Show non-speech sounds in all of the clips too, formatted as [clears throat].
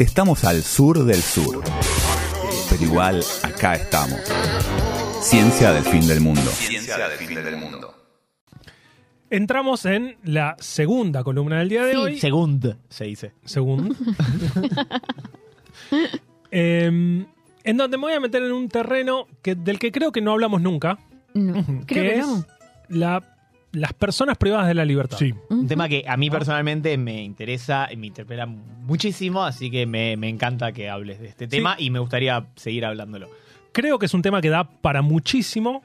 Estamos al sur del sur, pero igual acá estamos. Ciencia del fin del mundo. Ciencia del fin del mundo. Entramos en la segunda columna del día de Sí. hoy. Segund, se dice. Según. [laughs] Em, en donde me voy a meter en un terreno que, del que creo que no hablamos nunca, No, creo que que es no. la- las personas privadas de la libertad. Sí. Un tema que a mí personalmente me interesa y me interpela muchísimo, así que me, me encanta que hables de este tema y me gustaría seguir hablándolo. Creo que es un tema que da para muchísimo.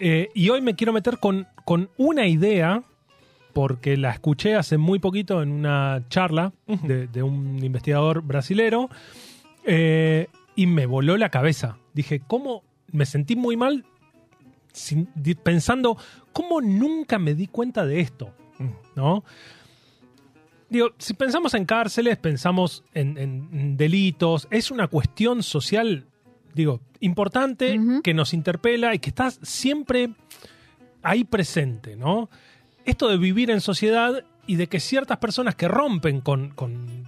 eh, y hoy me quiero meter con, con una idea, porque la escuché hace muy poquito en una charla de, de un investigador brasilero, eh, y me voló la cabeza. Dije, ¿cómo? Me sentí muy mal sin- pensando, ¿cómo nunca me di cuenta de esto? ¿No? Digo, si pensamos en cárceles, pensamos en, en delitos, es una cuestión social, digo, importante, que nos interpela y que está siempre ahí presente, ¿no? Esto de vivir en sociedad y de que ciertas personas que rompen con, con,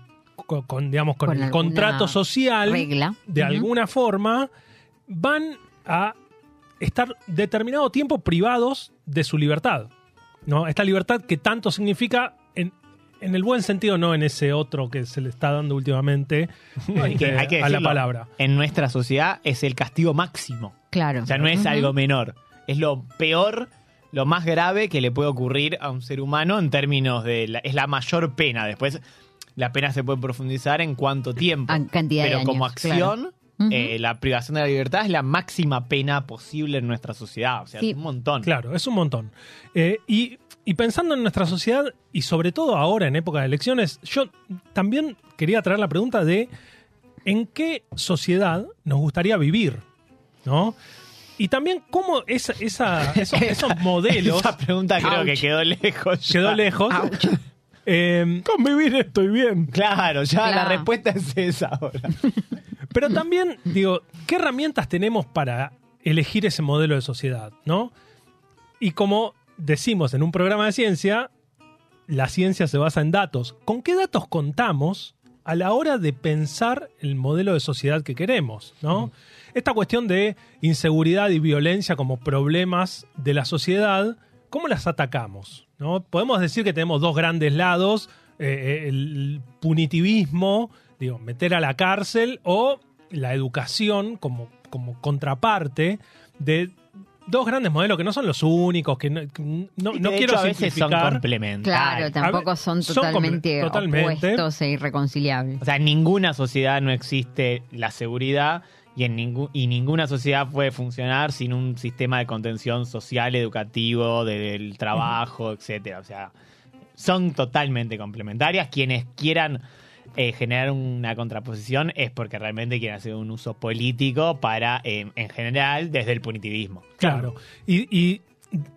con- con, digamos, con, el contrato social, regla. de alguna forma, van a estar determinado tiempo privados de su libertad. ¿no? Esta libertad que tanto significa en, en el buen sentido, no en ese otro que se le está dando últimamente [laughs] Hay que- este, hay que a la decirlo. palabra. En nuestra sociedad es el castigo máximo. Claro. O sea, no es algo menor. Es lo peor, lo más grave que le puede ocurrir a un ser humano en términos de... la- es la mayor pena. Después, la pena se puede profundizar en cuánto tiempo. En cantidad de Pero como años, eh, la privación de la libertad es la máxima pena posible en nuestra sociedad. O sea, Sí. es un montón. Claro, es un montón. Eh, y, y pensando en nuestra sociedad, y sobre todo ahora en época de elecciones, yo también quería traer la pregunta de en qué sociedad nos gustaría vivir, ¿no? Y también cómo esa, esa- [laughs] esos, esos modelos Esa pregunta creo que quedó lejos. ya. quedó lejos. [laughs] Eh, Convivir estoy bien. Claro, ya la respuesta es esa ahora. [laughs] Pero también, digo, ¿qué herramientas tenemos para elegir ese modelo de sociedad, no? Y como decimos en un programa de ciencia, la ciencia se basa en datos. ¿Con qué datos contamos a la hora de pensar el modelo de sociedad que queremos, no? Esta cuestión de inseguridad y violencia como problemas de la sociedad, ¿cómo las atacamos? ¿no? Podemos decir que tenemos dos grandes lados, eh, el punitivismo, digo, meter a la cárcel, o la educación como, como contraparte de dos grandes modelos que no son los únicos, que no, que no- quiero hecho a veces son simplificar. complementarios. Claro, tampoco son son comple- totalmente, totalmente. opuestos e irreconciliables. O sea, en ninguna sociedad no existe la seguridad y, en ningún, y ninguna sociedad puede funcionar sin un sistema de contención social, educativo, del trabajo, etcétera. O sea, son totalmente complementarias. Quienes quieran eh, generar una contraposición es porque realmente quieren hacer un uso político para, eh, en general, desde el punitivismo. Claro. Y, y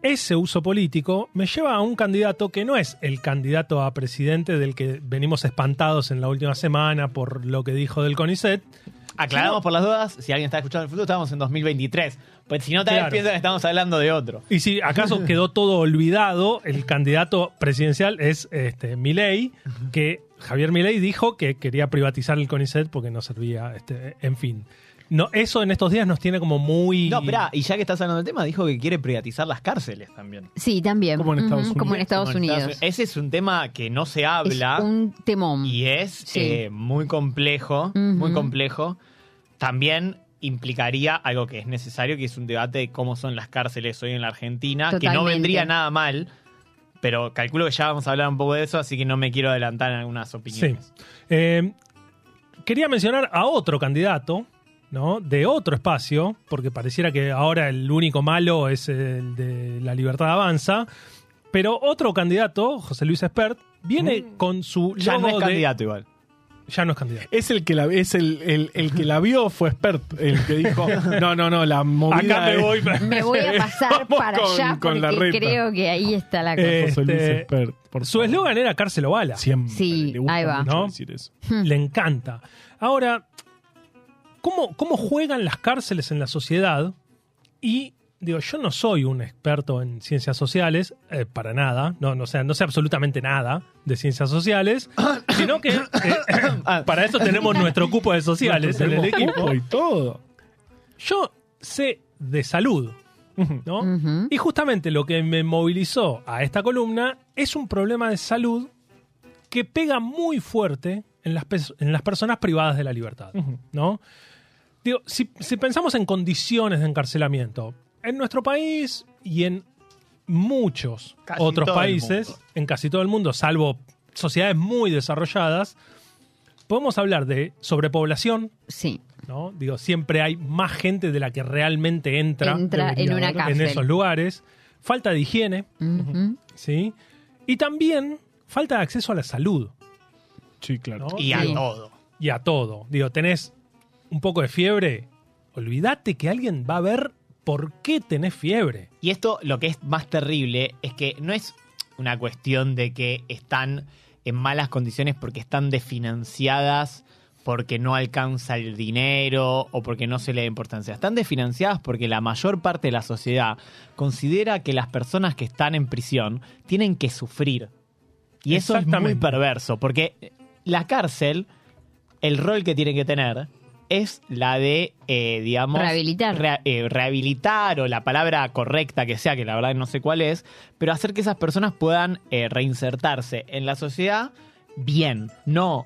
ese uso político me lleva a un candidato que no es el candidato a presidente del que venimos espantados en la última semana por lo que dijo del CONICET. Aclaramos por las dudas, si alguien está escuchando el futuro, estamos en 2023. Pues si no, tal vez Claro. piensan que estamos hablando de otro. Y si acaso [laughs] quedó todo olvidado, el candidato presidencial es este, Milei, que Javier Milei dijo que quería privatizar el CONICET porque no servía, este, en fin. No, eso en estos días nos tiene como muy... No, espera, y ya que estás hablando del tema, dijo que quiere privatizar las cárceles también. Sí, también. Como en Estados Ujú, Como en Unidos. Estados Como en Unidos. Estados- Ese es un tema que no se habla Es un temón. y es Sí. eh, muy complejo, muy complejo. También implicaría algo que es necesario, que es un debate de cómo son las cárceles hoy en la Argentina, que no vendría nada mal, pero calculo que ya vamos a hablar un poco de eso, así que no me quiero adelantar en algunas Sí. opiniones. Eh, quería mencionar a otro candidato, ¿no? De otro espacio, porque pareciera que ahora el único malo es el de la libertad avanza. Pero otro candidato, José Luis Espert, viene con su Mm. Ya no es de- candidato igual. Ya no es candidato. Es el que la, es el, el, el que la vio fue expert, el que dijo, no, no, no, la movida Acá me es- voy. [laughs] Me voy a [laughs] pasar para con- allá con la porque reta. creo que ahí está la cosa. José Luis Este, Expert, por Su eslogan era cárcel o bala. Siempre. Sí, le gusta ahí va. mucho ¿No? decir eso. Le encanta. Ahora, ¿cómo, ¿cómo juegan las cárceles en la sociedad? Y digo, yo no soy un experto en ciencias sociales, eh, para nada, no, no, sea, no sé absolutamente nada de ciencias sociales, [coughs] sino que eh, [coughs] para eso tenemos nuestro cupo de sociales en el equipo. y todo. Yo sé de salud, ¿no? Y justamente lo que me movilizó a esta columna es un problema de salud que pega muy fuerte en las, en las personas privadas de la libertad, ¿no? Digo, si, si pensamos en condiciones de encarcelamiento, en nuestro país y en muchos Casi otros países, en casi todo el mundo, salvo sociedades muy desarrolladas, podemos hablar de sobrepoblación, Sí. ¿no? Digo, siempre hay más gente de la que realmente entra, Entra en una en esos lugares. Falta de higiene. ¿sí? Y también falta de acceso a la salud, Sí, claro. ¿no? Y a Sí. todo. Y a todo. Digo, tenés un poco de fiebre, olvídate que alguien va a ver por qué tenés fiebre. Y esto lo que es más terrible es que no es una cuestión de que están en malas condiciones porque están desfinanciadas, porque no alcanza el dinero o porque no se le da importancia. Están desfinanciadas porque la mayor parte de la sociedad considera que las personas que están en prisión tienen que sufrir. Y eso es muy perverso, porque la cárcel, el rol que tiene que tener es la de, eh, digamos... Rehabilitar. eh, rehabilitar o la palabra correcta que sea, que la verdad no sé cuál es, pero hacer que esas personas puedan eh, reinsertarse en la sociedad bien, no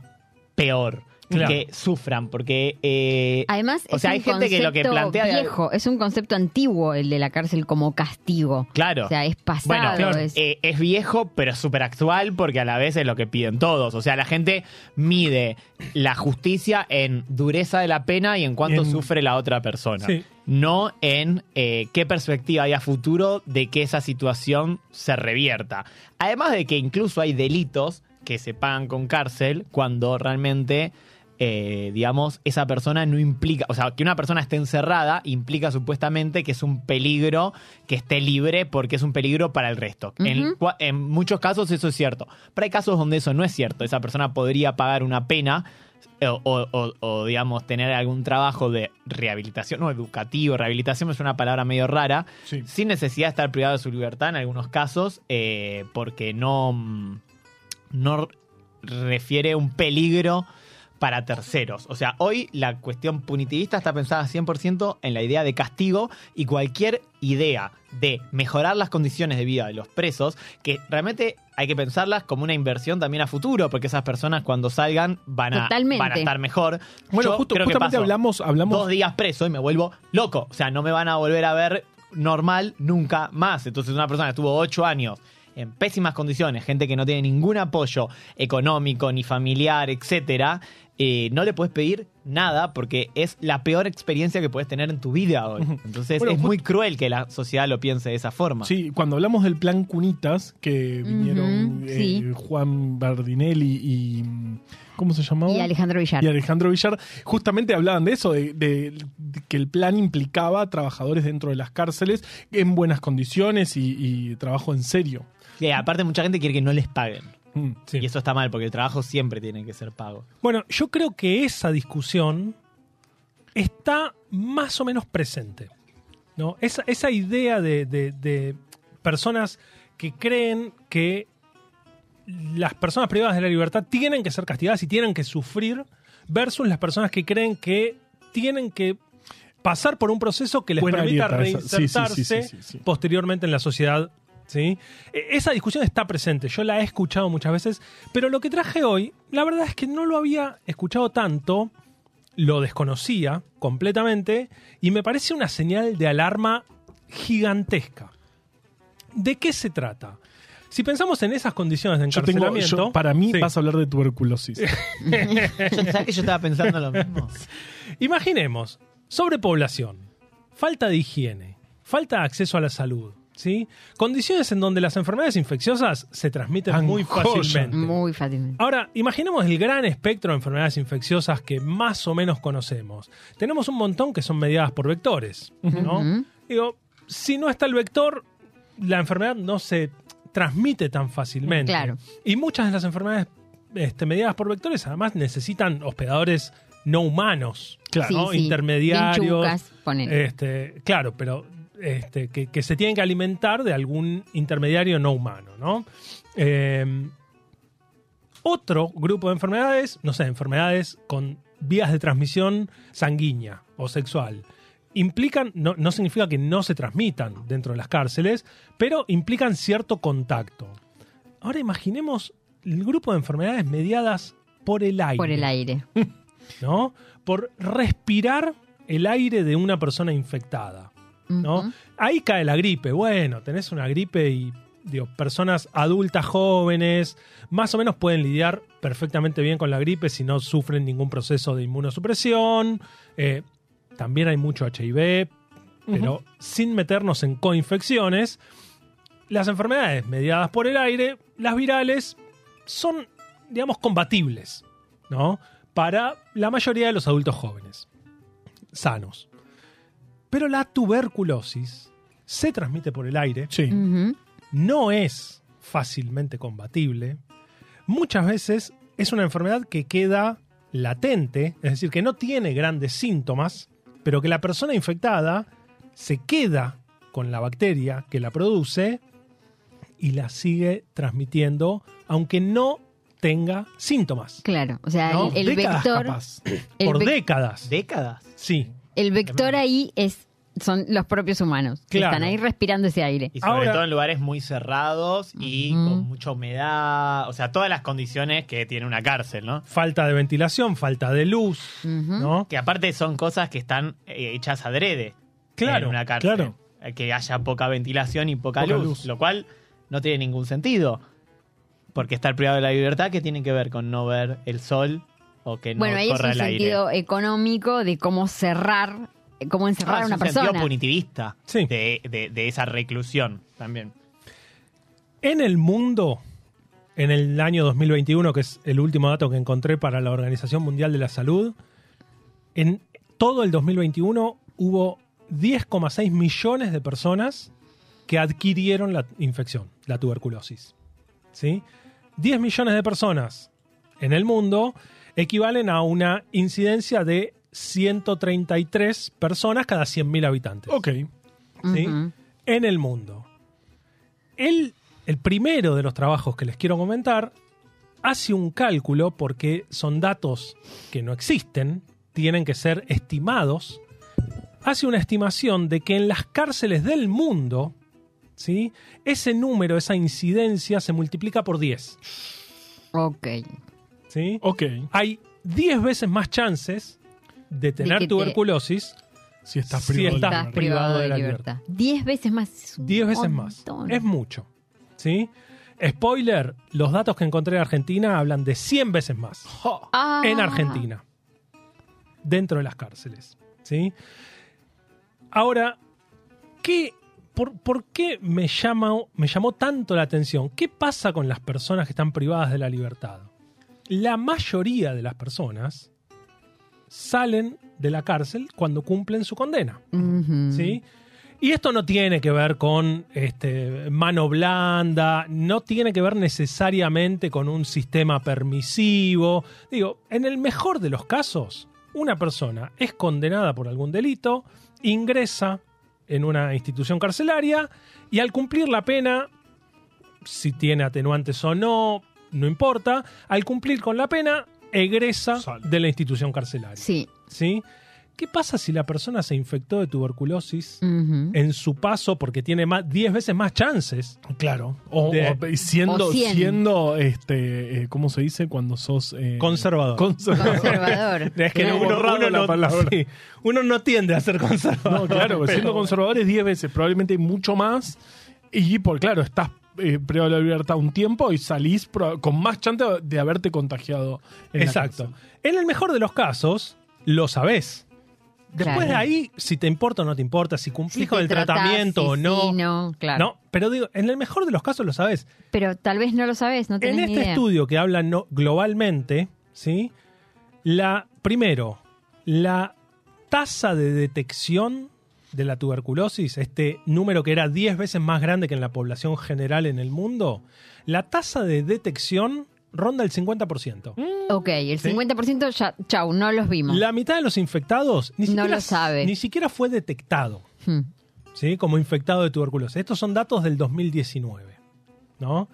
peor. Claro. Que sufran, porque... eh, Además, O es sea, un hay gente que lo que concepto plantea- viejo, es un concepto antiguo el de la cárcel como castigo. Claro. O sea, es pasado. Bueno, claro, es- eh, es viejo, pero es súper actual porque a la vez es lo que piden todos. O sea, la gente mide la justicia en dureza de la pena y en cuánto En- sufre la otra persona. Sí. No en eh, qué perspectiva hay a futuro de que esa situación se revierta. Además de que incluso hay delitos que se pagan con cárcel cuando realmente, eh, digamos, esa persona no implica, o sea, que una persona esté encerrada implica supuestamente que es un peligro que esté libre porque es un peligro para el resto. en, muchos casos eso es cierto, pero hay casos donde eso no es cierto. Esa persona podría pagar una pena eh, o, o- o- o, digamos, tener algún trabajo de rehabilitación, no educativo, rehabilitación es una palabra medio rara, Sí. sin necesidad de estar privado de su libertad en algunos casos, eh, porque no, mm, no refiere un peligro para terceros. O sea, hoy la cuestión punitivista está pensada 100% en la idea de castigo y cualquier idea de mejorar las condiciones de vida de los presos, que realmente hay que pensarlas como una inversión también a futuro, porque esas personas cuando salgan van a, van a estar mejor. Bueno, Yo justo- creo que justamente paso hablamos, hablamos dos días preso y me vuelvo loco. O sea, no me van a volver a ver normal nunca más. Entonces, una persona que estuvo ocho años en pésimas condiciones, gente que no tiene ningún apoyo económico ni familiar, etcétera, eh, no le puedes pedir nada porque es la peor experiencia que puedes tener en tu vida hoy. Entonces, Bueno, es muy cruel que la sociedad lo piense de esa forma. Sí, cuando hablamos del plan Cunitas, que vinieron eh, sí. Juan Bardinelli y. ¿Cómo se llamaba? Y Alejandro Villar. Y Alejandro Villar, justamente hablaban de eso, de, de- de que el plan implicaba trabajadores dentro de las cárceles en buenas condiciones y, y trabajo en serio. Y aparte, mucha gente quiere que no les paguen. Mm. Sí. Y eso está mal, porque el trabajo siempre tiene que ser pago. Bueno, yo creo que esa discusión está más o menos presente. ¿no? Esa, esa idea de, de- de personas que creen que las personas privadas de la libertad tienen que ser castigadas y tienen que sufrir versus las personas que creen que tienen que pasar por un proceso que les Buena permita grieta esa. Sí, sí, sí, reinsertarse sí, sí, sí. posteriormente en la sociedad. ¿Sí? E- Esa discusión está presente, yo la he escuchado muchas veces, pero lo que traje hoy, la verdad es que no lo había escuchado tanto, lo desconocía completamente y me parece una señal de alarma gigantesca. ¿De qué se trata? Si pensamos en esas condiciones de Yo tengo, encarcelamiento... yo- para mí Sí. vas a hablar de tuberculosis. [laughs] ¿Sabes que yo estaba pensando lo mismo? Imaginemos, sobrepoblación, falta de higiene, falta de acceso a la salud, ¿sí? Condiciones en donde las enfermedades infecciosas se transmiten muy fácilmente. Muy fácilmente. Ahora, imaginemos el gran espectro de enfermedades infecciosas que más o menos conocemos. Tenemos un montón que son mediadas por vectores. Digo, si no está el vector, la enfermedad no se transmite tan fácilmente. Claro. Y muchas de las enfermedades este, mediadas por vectores además necesitan hospedadores no humanos. Claro. ¿no? Sí. Intermediarios. Chucas. Este, claro, pero este, que, que se tienen que alimentar de algún intermediario no humano, ¿no? Eh, otro grupo de enfermedades, no sé, enfermedades con vías de transmisión sanguínea o sexual. Implican, no, no significa que no se transmitan dentro de las cárceles, pero implican cierto contacto. Ahora imaginemos el grupo de enfermedades mediadas por el aire. Por el aire. [laughs] ¿no? Por respirar el aire de una persona infectada, ¿no? Ahí cae la gripe. Bueno, tenés una gripe y digo, personas adultas jóvenes más o menos pueden lidiar perfectamente bien con la gripe si no sufren ningún proceso de inmunosupresión. Eh, también hay mucho HIV, pero sin meternos en coinfecciones, las enfermedades mediadas por el aire, las virales, son, digamos, combatibles, ¿no? Para la mayoría de los adultos jóvenes, sanos. Pero la tuberculosis se transmite por el aire, Sí. No es fácilmente combatible. Muchas veces es una enfermedad que queda latente, es decir, que no tiene grandes síntomas, pero que la persona infectada se queda con la bacteria que la produce y la sigue transmitiendo, aunque no tenga síntomas. Claro. O sea, No, el, el Décadas vector. capaz. el Por décadas. ¿Décadas? Sí. El vector ahí es son los propios humanos. que Claro. Están ahí respirando ese aire. Y sobre Ahora- todo en lugares muy cerrados y Ujú. con mucha humedad. O sea, todas las condiciones que tiene una cárcel, ¿no? Falta de ventilación, falta de luz, Ujú. ¿no? Que aparte son cosas que están eh, hechas adrede Claro, en una cárcel. claro. Eh, Que haya poca ventilación y poca, Poca luz, luz. Lo cual no tiene ningún sentido. Porque estar privado de la libertad, ¿qué tiene que ver con no ver el sol o que no bueno, ahí es corra un el aire? sentido económico de cómo cerrar, eh, cómo encerrar Ah, a es una un persona. sentido punitivista Sí. de, de- de esa reclusión también. En el mundo, en el año 2021, que es el último dato que encontré para la Organización Mundial de la Salud, en todo el 2021 hubo 10,6 millones de personas que adquirieron la infección, la tuberculosis. ¿Sí? 10 millones de personas en el mundo equivalen a una incidencia de 133 personas cada 100.000 habitantes. Ok. ¿sí? En el mundo. El, el primero de los trabajos que les quiero comentar hace un cálculo porque son datos que no existen, tienen que ser estimados. Hace una estimación de que en las cárceles del mundo, ¿sí? ese número, esa incidencia se multiplica por 10. Ok. ¿sí? Ok. Hay 10 veces más chances de tener te- tuberculosis Si estás Si privado de estás la libertad. privado de libertad. Diez veces más. es un 10 veces más. Es mucho. ¿Sí? Spoiler, los datos que encontré de Argentina hablan de 100 veces más Ah. en Argentina. Dentro de las cárceles. ¿Sí? Ahora, ¿qué, por, por qué me, llama, me llamó tanto la atención? ¿Qué pasa con las personas que están privadas de la libertad? La mayoría de las personas salen de la cárcel cuando cumplen su condena. ¿sí? Y esto no tiene que ver con este, mano blanda, no tiene que ver necesariamente con un sistema permisivo. Digo, en el mejor de los casos, una persona es condenada por algún delito, ingresa en una institución carcelaria y al cumplir la pena, si tiene atenuantes o no, no importa, al cumplir con la pena, egresa Sale. de la institución carcelaria. Sí. ¿sí? ¿Qué pasa si la persona se infectó de tuberculosis en su paso porque tiene más 10 veces más chances? Claro. O, De- o- y siendo, O siendo este, eh, ¿cómo se dice cuando sos eh, Conservador. conservador. Conservador. [laughs] Es que Tengo uno, uno la no, palabra. sí, uno no tiende a ser conservador. No, claro, pero- siendo conservadores 10 veces, probablemente hay mucho más. Y por claro, estás eh, privado de la libertad un tiempo y salís con más chance de haberte contagiado. en Exacto. En el mejor de los casos, lo sabés. Después Claro. de ahí, si te importa o no te importa, si cumplís Si con el tratás, tratamiento si o no. sí, no, claro. No, pero digo, en el mejor de los casos lo sabés. Pero tal vez no lo sabes, no tenés En ni este idea. estudio que habla no- globalmente, ¿sí? La, primero, la tasa de detección de la tuberculosis, este número que era 10 veces más grande que en la población general en el mundo, la tasa de detección ronda el 50%. Ok, el Sí. 50% ya, chau, no los vimos. La mitad de los infectados ni No siquiera, lo sabe. ni siquiera fue detectado. Hmm. ¿sí? como infectado de tuberculosis. Estos son datos del 2019. ¿no?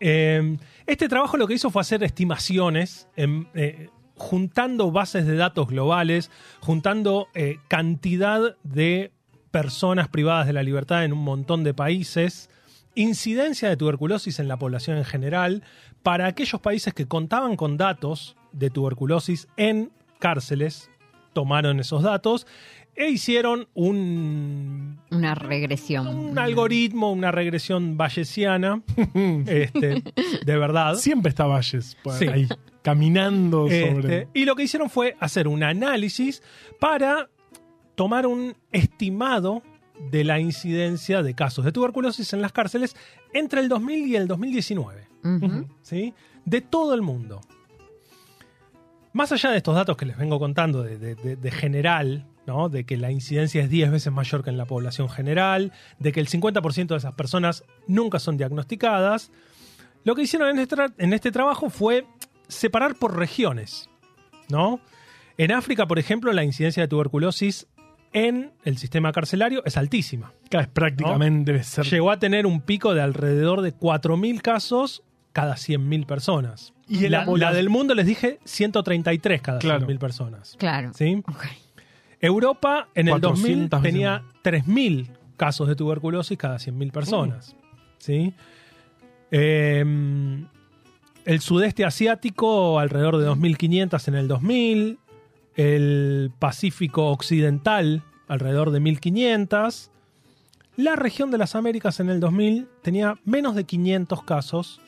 Eh, este trabajo lo que hizo fue hacer estimaciones, en, eh, juntando bases de datos globales, juntando eh, cantidad de personas privadas de la libertad en un montón de países, incidencia de tuberculosis en la población en general, para aquellos países que contaban con datos de tuberculosis en cárceles, tomaron esos datos e hicieron un, Una regresión. un algoritmo, una regresión bayesiana, [laughs] este, de verdad. Siempre está Valles por Sí. ahí, caminando Este, sobre. y lo que hicieron fue hacer un análisis para tomar un estimado de la incidencia de casos de tuberculosis en las cárceles entre el 2000 y el 2019. Ujú. ¿sí? De todo el mundo. Más allá de estos datos que les vengo contando de, de- de- de general, ¿no? de que la incidencia es 10 veces mayor que en la población general, de que el 50% de esas personas nunca son diagnosticadas, lo que hicieron en este, en este trabajo fue separar por regiones. ¿no? En África, por ejemplo, la incidencia de tuberculosis en el sistema carcelario es altísima. Es prácticamente ser. Llegó a tener un pico de alrededor de 4.000 casos cada 100.000 personas. Y en la, la del mundo, les dije, 133 cada Claro. 100.000 personas. Claro. ¿Sí? Ok. Europa en el 2000 400 veces tenía 3.000 casos de tuberculosis cada 100.000 personas. ¿Sí? Eh, el sudeste asiático alrededor de 2.500 en el 2000. El Pacífico occidental alrededor de 1.500. La región de las Américas en el 2000 tenía menos de 500 casos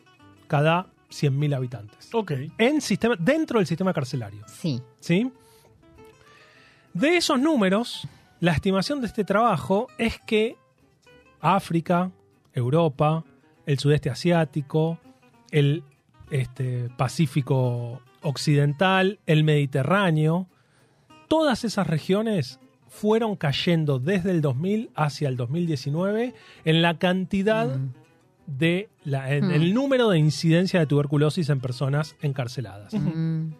cada 100.000 habitantes. Ok. En sistema, dentro del sistema carcelario. Sí. ¿sí? De esos números, la estimación de este trabajo es que África, Europa, el sudeste asiático, el este, Pacífico occidental, el Mediterráneo, todas esas regiones fueron cayendo desde el 2000 hacia el 2019 en la cantidad Mm. de la, en Mm. el número de incidencia de tuberculosis en personas encarceladas. Mm.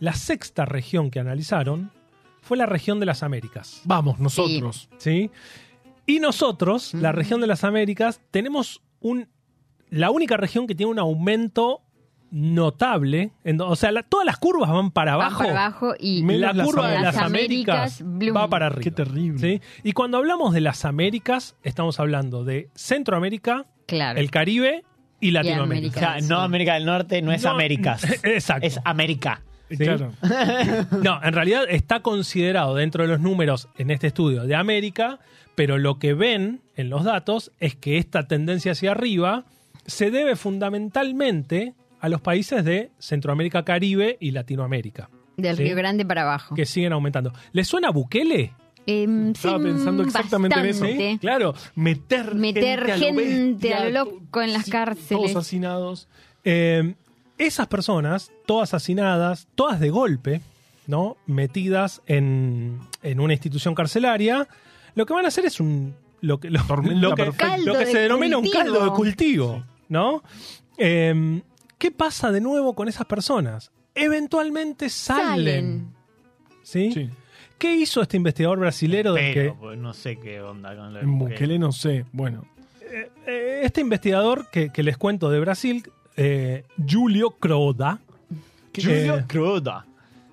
La sexta región que analizaron fue la región de las Américas. Vamos, nosotros. ¿sí? Y nosotros, la región de las Américas, tenemos un, la única región que tiene un aumento notable. en o sea, la- todas las curvas van para abajo. para abajo y La las curva de las Américas va para arriba. Qué terrible. ¿sí? Y cuando hablamos de las Américas, estamos hablando de Centroamérica, Claro. el Caribe y O Latinoamérica. sea, no América del Norte, no es No, Américas. [laughs] Exacto. Es América. ¿Sí? Claro. No, en realidad está considerado dentro de los números en este estudio de América, pero lo que ven en los datos es que esta tendencia hacia arriba se debe fundamentalmente a los países de Centroamérica, Caribe y Latinoamérica, Del Sí. Río Grande para abajo. que siguen aumentando. ¿Les suena Bukele? Em, Estaba sí, pensando exactamente en eso. bastante. Claro, Meter, Meter a lo gente bestia, a lo loco en las sí, cárceles. Todos hacinados. Eh, esas personas, todas hacinadas, todas de golpe, ¿no? Metidas en, en una institución carcelaria, lo que van a hacer es un. Lo que, lo, que, perfecta. Caldo lo que de se denomina un caldo de cultivo, ¿no? Eh, ¿Qué pasa de nuevo con esas personas? Eventualmente salen. Salen. ¿sí? Sí. ¿Qué hizo este investigador brasilero del que, pues, no sé qué onda con de En Bukele. No sé. Bueno. Eh, este investigador que, que les cuento de Brasil, eh, Julio Croda, Julio eh, Cruda.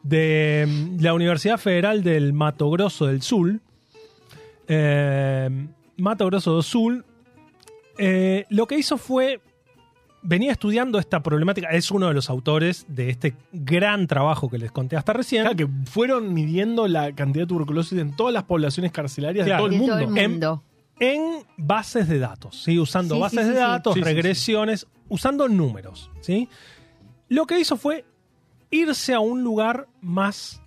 de mm, la Universidad Federal del Mato Grosso del Sur, eh, Mato Grosso do Sul, eh, lo que hizo fue, venía estudiando esta problemática, es uno de los autores de este gran trabajo que les conté hasta recién. Claro, que fueron midiendo la cantidad de tuberculosis en todas las poblaciones carcelarias Claro. de De todo el todo mundo. el mundo. En bases de datos, ¿sí? usando Sí, bases sí, de datos, regresiones, usando números. ¿sí? Lo que hizo fue irse a un lugar más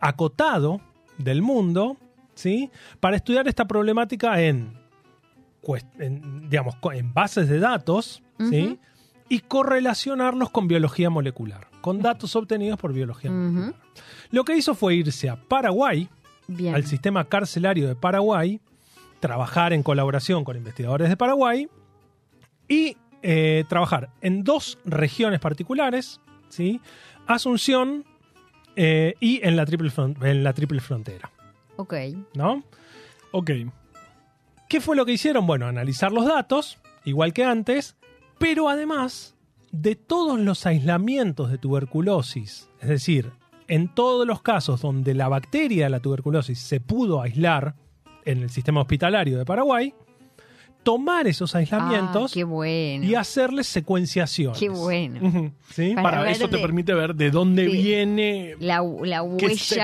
acotado del mundo ¿sí? para estudiar esta problemática en, en, digamos, en bases de datos y correlacionarlos con biología molecular, con datos obtenidos por biología molecular. Lo que hizo fue irse a Paraguay, Bien. al sistema carcelario de Paraguay, trabajar en colaboración con investigadores de Paraguay y eh, trabajar en dos regiones particulares, ¿sí? Asunción eh, y en la, triple en la triple frontera. Ok. ¿no? Ok. ¿Qué fue lo que hicieron? Bueno, analizar los datos, igual que antes, pero además de todos los aislamientos de tuberculosis, es decir, en todos los casos donde la bacteria de la tuberculosis se pudo aislar en el sistema hospitalario de Paraguay, tomar esos aislamientos Ah, qué bueno. y hacerles secuenciaciones. Qué bueno. Para Para eso te permite ver de dónde de- viene. La, huella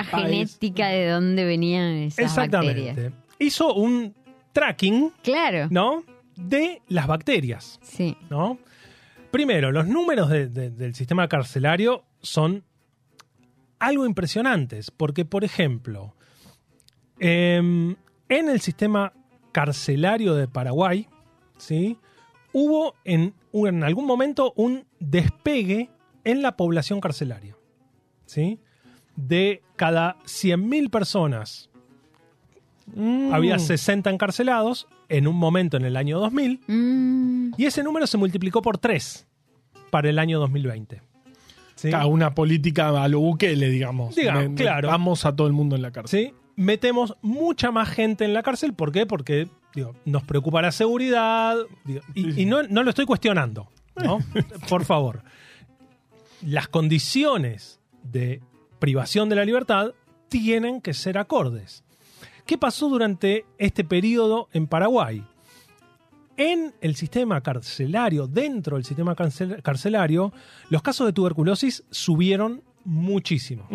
genética de dónde venían esas Exactamente. bacterias. Hizo un tracking, Claro. ¿no? De las bacterias, Sí. ¿no? Primero, los números de- de- del sistema carcelario son algo impresionantes, porque, por ejemplo, em, en el sistema carcelario de Paraguay, ¿sí? hubo en, un- en algún momento un despegue en la población carcelaria. ¿sí? De cada 100.000 personas Mm. había 60 encarcelados en un momento en el año 2000 Mm, y ese número se multiplicó por 3 para el año 2020. ¿Sí? Una política a lo Bukele, digamos. Digamos, Me- claro. Vamos a todo el mundo en la cárcel. ¿Sí? Metemos mucha más gente en la cárcel. ¿Por qué? Porque digo, nos preocupa la seguridad. digo, y no, no lo estoy cuestionando. ¿no? [laughs] Por favor. Las condiciones de privación de la libertad tienen que ser acordes. ¿Qué pasó durante este periodo en Paraguay? En el sistema carcelario, dentro del sistema carcel- carcelario, los casos de tuberculosis subieron muchísimo.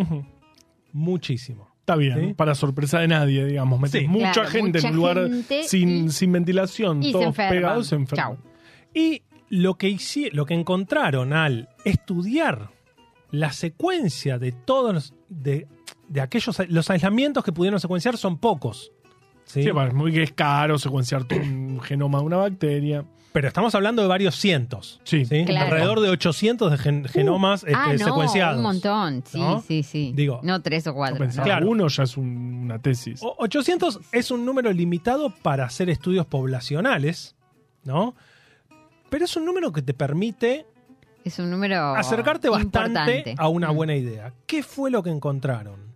Muchísimo. Está bien, Sí. para sorpresa de nadie, digamos. Metes Sí. mucha Claro, gente mucha en un lugar sin, y- sin ventilación, y todos pegados, se enferman. Chau. Y lo que, hici- lo que encontraron al estudiar la secuencia de todos los, de, de aquellos los aislamientos que pudieron secuenciar son pocos. ¿Sí? Sí, bueno, es muy que es caro secuenciar todo [clears throat] un genoma de una bacteria. Pero estamos hablando de varios cientos. Sí. Claro. Alrededor de 800 de gen- genomas este, ah, no, secuenciados. un montón. Sí, ¿no? sí, sí. Digo, no tres o cuatro. Claro. uno ya es un- una tesis. O- 800 es un número limitado para hacer estudios poblacionales, ¿no? Pero es un número que te permite Es un número acercarte bastante importante. a una Mm. buena idea. ¿Qué fue lo que encontraron?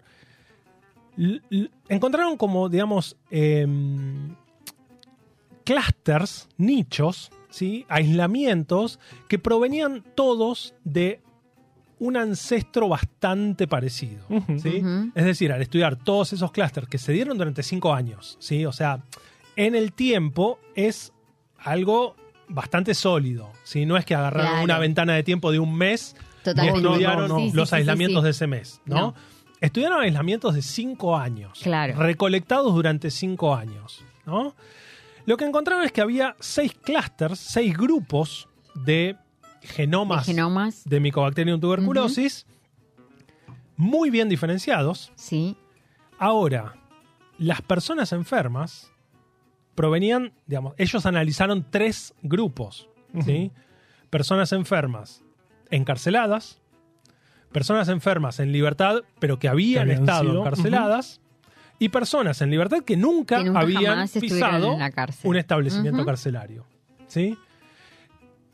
Encontraron como, digamos, em, clusters, nichos, ¿sí? aislamientos que provenían todos de un ancestro bastante parecido. ¿sí? Es decir, al estudiar todos esos clústeres que se dieron durante cinco años, ¿sí? o sea, en el tiempo es algo bastante sólido. ¿sí? No es que agarraron Claro. una ventana de tiempo de un mes y Totalmente. Estudiaron no, no. Sí, sí, los aislamientos sí. de ese mes. ¿no? No. Estudiaron aislamientos de cinco años. Claro. Recolectados durante cinco años. ¿no? Lo que encontraron es que había seis clusters, seis grupos de De genomas genomas. de Mycobacterium tuberculosis, muy bien diferenciados. Sí. Ahora, las personas enfermas provenían, digamos, ellos analizaron tres grupos, ¿sí? Personas enfermas encarceladas, personas enfermas en libertad, pero que habían, Que habían estado sido, encarceladas, y personas en libertad que nunca, Que nunca habían pisado en la cárcel. un establecimiento carcelario. ¿Sí?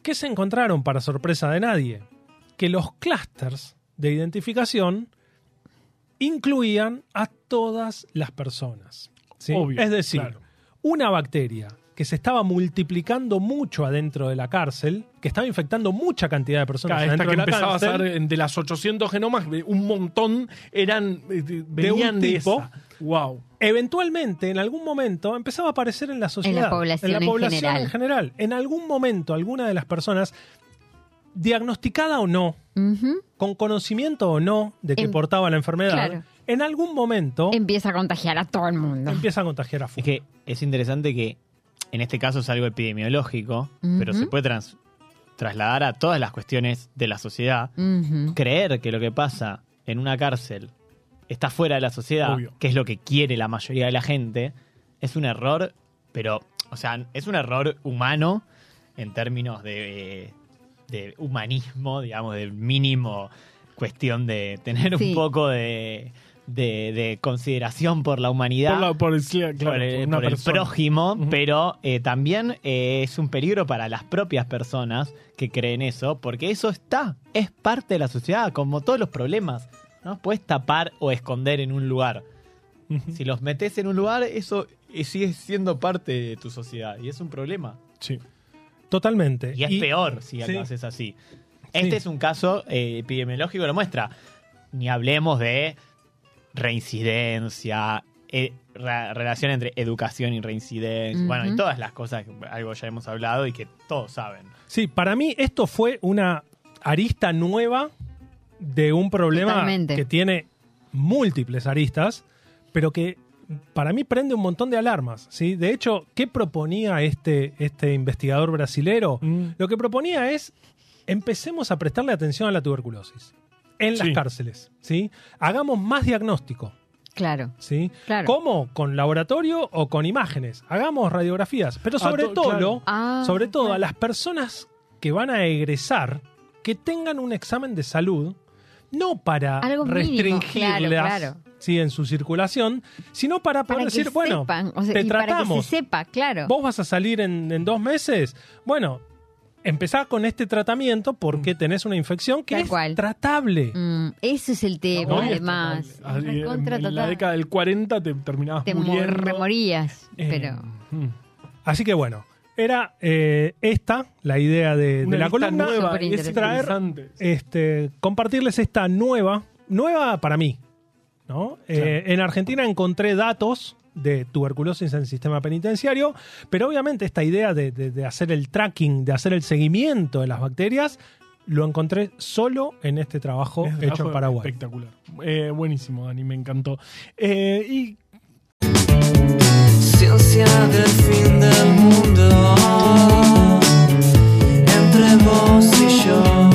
¿Qué se encontraron para sorpresa de nadie? Que los clústeres de identificación incluían a todas las personas. ¿sí? Obvio, es decir, claro. una bacteria que se estaba multiplicando mucho adentro de la cárcel, que estaba infectando mucha cantidad de personas Claro, esta adentro que de la empezaba cárcel, a ser de las 800 genomas, un montón eran eh, de- venían un de tipo. esa. Wow. eventualmente, en algún momento, empezaba a aparecer en la sociedad. población en, la en población general. en general. En algún momento, alguna de las personas, diagnosticada o no, con conocimiento o no de que En- portaba la enfermedad, claro. en algún momento Empieza a contagiar a todo el mundo. empieza a contagiar a Es full. que es interesante que en este caso es algo epidemiológico, pero se puede trans- trasladar a todas las cuestiones de la sociedad. Creer que lo que pasa en una cárcel está fuera de la sociedad, Obvio. que es lo que quiere la mayoría de la gente, es un error, pero, o sea, es un error humano en términos de, de humanismo, digamos, del mínimo cuestión de tener Sí. un poco de, de- de consideración por la humanidad Por, la- por el, claro, por el, por prójimo, pero eh, también eh, es un peligro para las propias personas que creen eso, porque eso está, es parte de la sociedad, como todos los problemas. No puedes tapar o esconder en un lugar. Si los metes en un lugar, eso y sigue siendo parte de tu sociedad. Y es un problema. Sí. Totalmente. Y es peor si sí. lo haces así. Este Sí. es un caso eh, epidemiológico, lo muestra. Ni hablemos de reincidencia, eh, ra- relación entre educación y reincidencia. Bueno, y todas las cosas, que algo ya hemos hablado y que todos saben. Sí, para mí esto fue una arista nueva de un problema Totalmente. que tiene múltiples aristas, pero que para mí prende un montón de alarmas. ¿sí? De hecho, ¿qué proponía este, este investigador brasilero? Mm. Lo que proponía es empecemos a prestarle atención a la tuberculosis en las Sí. cárceles. ¿sí? Hagamos más diagnóstico. Claro, ¿sí? claro. ¿Cómo? ¿Con laboratorio o con imágenes? Hagamos radiografías. Pero Ah, sobre to- todo, claro. Ah, sobre todo claro. a las personas que van a egresar, que tengan un examen de salud, no para Algo restringirlas claro, claro. sí, en su circulación, sino para poder Para decir, bueno, sepan, o sea, te y para que tratamos. se sepa, claro. vos vas a salir en, en dos meses, bueno, empezá con este tratamiento porque tenés una infección que Tal es cual. tratable. Mm, ese es el tema, No, además. En- Recontra en la total. década del 40 te terminabas Te mo- muriendo. remorías, Eh, pero... Mm. Así que bueno, era eh, esta la idea de, de Una la lista columna. nueva, Súper es interesante. este, compartirles esta nueva, nueva para mí. ¿no? Eh, en Argentina encontré datos de tuberculosis en el sistema penitenciario, pero obviamente esta idea de, de, hacer el tracking, de hacer el seguimiento de las bacterias, lo encontré solo en este trabajo hecho en Paraguay. Espectacular. Eh, buenísimo, Dani, me encantó. Eh, y... Ciencia del fin del mundo, entre vos y yo.